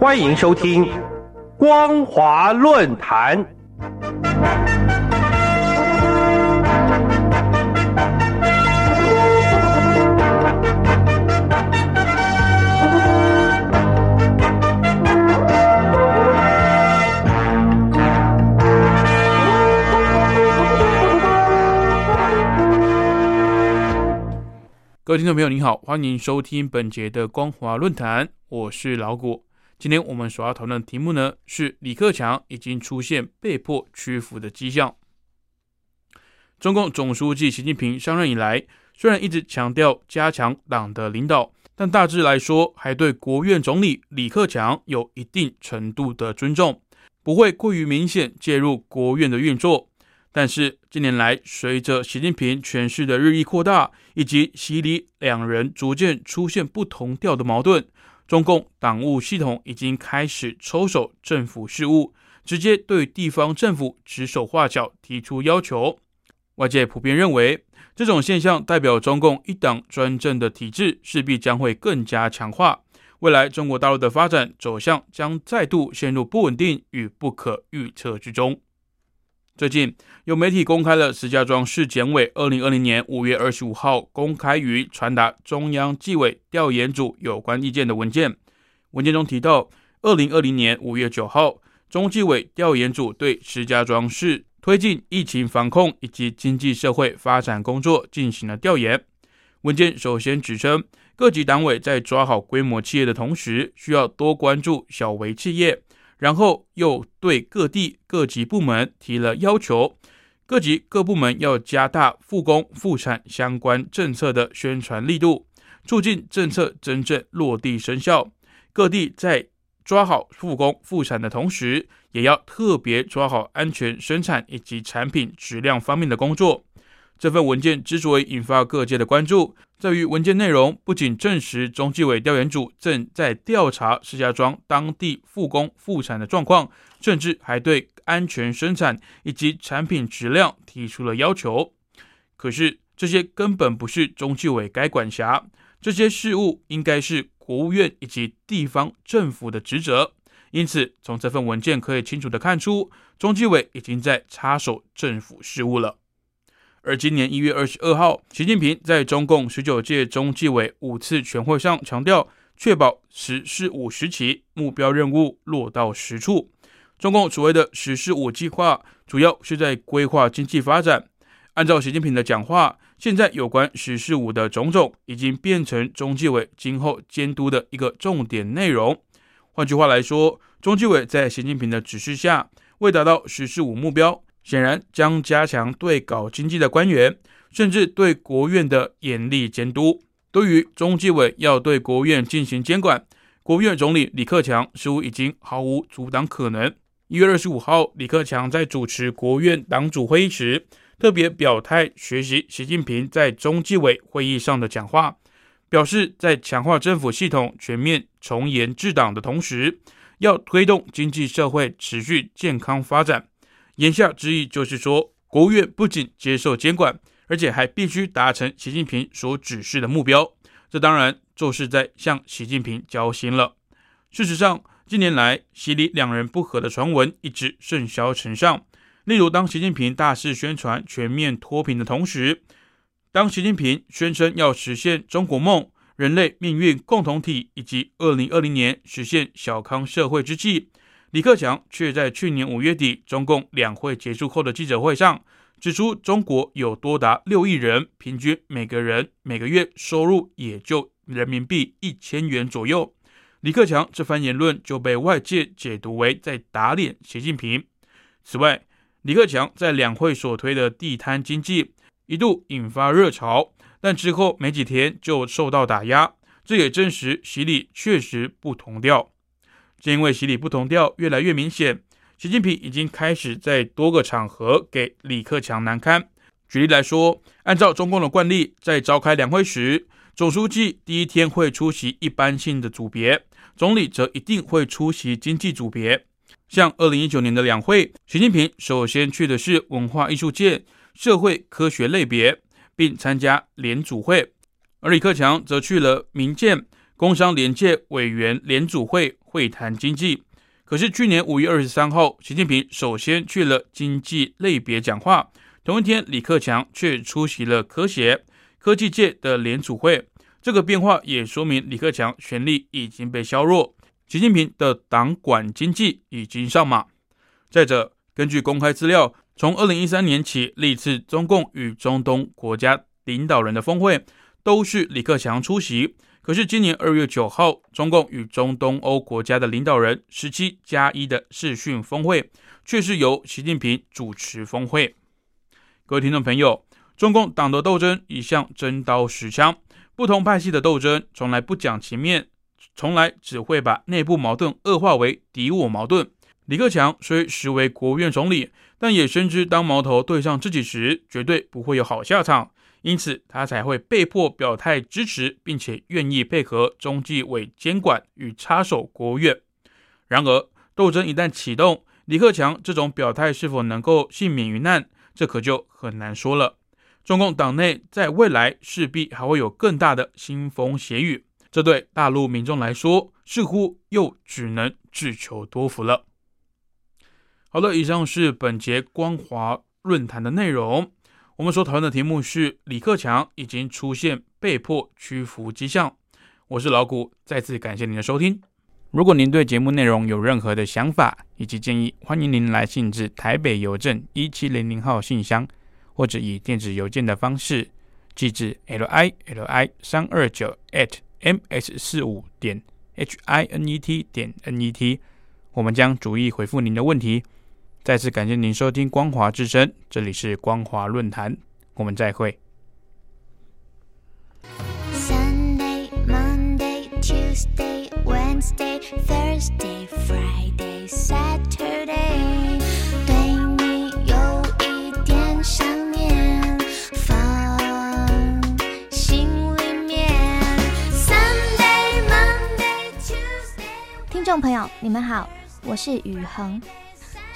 欢迎收听《光华论坛》。各位听众朋友，您好，欢迎收听本节的光华论坛，我是老谷。今天我们所要讨论的题目呢，是李克强已经出现被迫屈服的迹象。中共总书记习近平上任以来，虽然一直强调加强党的领导，但大致来说，还对国务院总理李克强有一定程度的尊重，不会过于明显介入国务院的运作。但是近年来，随着习近平权势的日益扩大，以及习李两人逐渐出现不同调的矛盾，中共党务系统已经开始抽手政府事务，直接对地方政府指手画脚，提出要求。外界普遍认为，这种现象代表中共一党专政的体制势必将会更加强化，未来中国大陆的发展走向将再度陷入不稳定与不可预测之中。最近有媒体公开了石家庄市检委二零二零年五月二十五号公开于传达中央纪委调研组有关意见的文件。文件中提到，二零二零年五月九号，中纪委调研组对石家庄市推进疫情防控以及经济社会发展工作进行了调研。文件首先指称，各级党委在抓好规模企业的同时，需要多关注小微企业。然后又对各地各级部门提了要求，各级各部门要加大复工复产相关政策的宣传力度，促进政策真正落地生效。各地在抓好复工复产的同时，也要特别抓好安全生产以及产品质量方面的工作。这份文件之所以引发各界的关注，在于文件内容不仅证实中纪委调研组正在调查石家庄当地复工复产的状况，甚至还对安全生产以及产品质量提出了要求。可是这些根本不是中纪委该管辖，这些事务应该是国务院以及地方政府的职责。因此，从这份文件可以清楚的看出，中纪委已经在插手政府事务了。而今年一月二十二号，习近平在中共十九届中纪委五次全会上强调，确保“十四五”时期目标任务落到实处。中共所谓的“十四五”计划，主要是在规划经济发展。按照习近平的讲话，现在有关“十四五”的种种，已经变成中纪委今后监督的一个重点内容。换句话来说，中纪委在习近平的指示下，为达到“十四五”目标。显然将加强对搞经济的官员，甚至对国务院的严厉监督。对于中纪委要对国务院进行监管，国务院总理李克强似乎已经毫无阻挡可能。一月二十五号，李克强在主持国务院党组会议时，特别表态学习习近平在中纪委会议上的讲话，表示在强化政府系统全面从严治党的同时，要推动经济社会持续健康发展。言下之意就是说，国务院不仅接受监管，而且还必须达成习近平所指示的目标。这当然就是在向习近平交心了。事实上，近年来习李两人不和的传闻一直甚嚣尘上。例如，当习近平大肆宣传全面脱贫的同时，当习近平宣称要实现中国梦、人类命运共同体以及二零二零年实现小康社会之际，李克强却在去年五月底中共两会结束后的记者会上指出，中国有多达六亿人，平均每个人每个月收入也就人民币一千元左右。李克强这番言论就被外界解读为在打脸习近平。此外，李克强在两会所推的地摊经济一度引发热潮，但之后没几天就受到打压，这也证实习李确实不同调。正因为习李不同调越来越明显，习近平已经开始在多个场合给李克强难堪。举例来说，按照中共的惯例，在召开两会时，总书记第一天会出席一般性的组别，总理则一定会出席经济组别。像二零一九年的两会，习近平首先去的是文化艺术界、社会科学类别，并参加联组会，而李克强则去了民建。工商联界委员联组会会谈经济。可是去年五月二十三号，习近平首先去了经济类别讲话，同一天李克强却出席了科协科技界的联储会。这个变化也说明李克强权力已经被削弱，习近平的党管经济已经上马。再者，根据公开资料，从二零一三年起，历次中共与中东国家领导人的峰会都是李克强出席。可是今年二月九号，中共与中东欧国家的领导人十七加一的视讯峰会，却是由习近平主持峰会。各位听众朋友，中共党的斗争一向真刀实枪，不同派系的斗争从来不讲情面，从来只会把内部矛盾恶化为敌我矛盾。李克强虽实为国务院总理，但也深知当矛头对上自己时，绝对不会有好下场。因此，他才会被迫表态支持，并且愿意配合中纪委监管与插手国务院。然而，斗争一旦启动，李克强这种表态是否能够幸免于难，这可就很难说了。中共党内在未来势必还会有更大的腥风血雨，这对大陆民众来说，似乎又只能自求多福了。好了，以上是本节光华论坛的内容。我们所讨论的题目是李克强已经出现被迫屈服迹象。我是老谷，再次感谢您的收听。如果您对节目内容有任何的想法以及建议，欢迎您来信至台北邮政一七零零号信箱，或者以电子邮件的方式寄至 l i l i 三二九 at m s 四五点 h i n e t 点 n e t，我们将逐一回复您的问题。再次感谢您收听光华之声，这里是光华论坛，我们再会。Sunday, Monday, Tuesday, Wednesday, Thursday, Friday, Saturday，对你有一点想念，放心里面。Sunday, Monday, Tuesday。听众朋友，你们好，我是雨恒。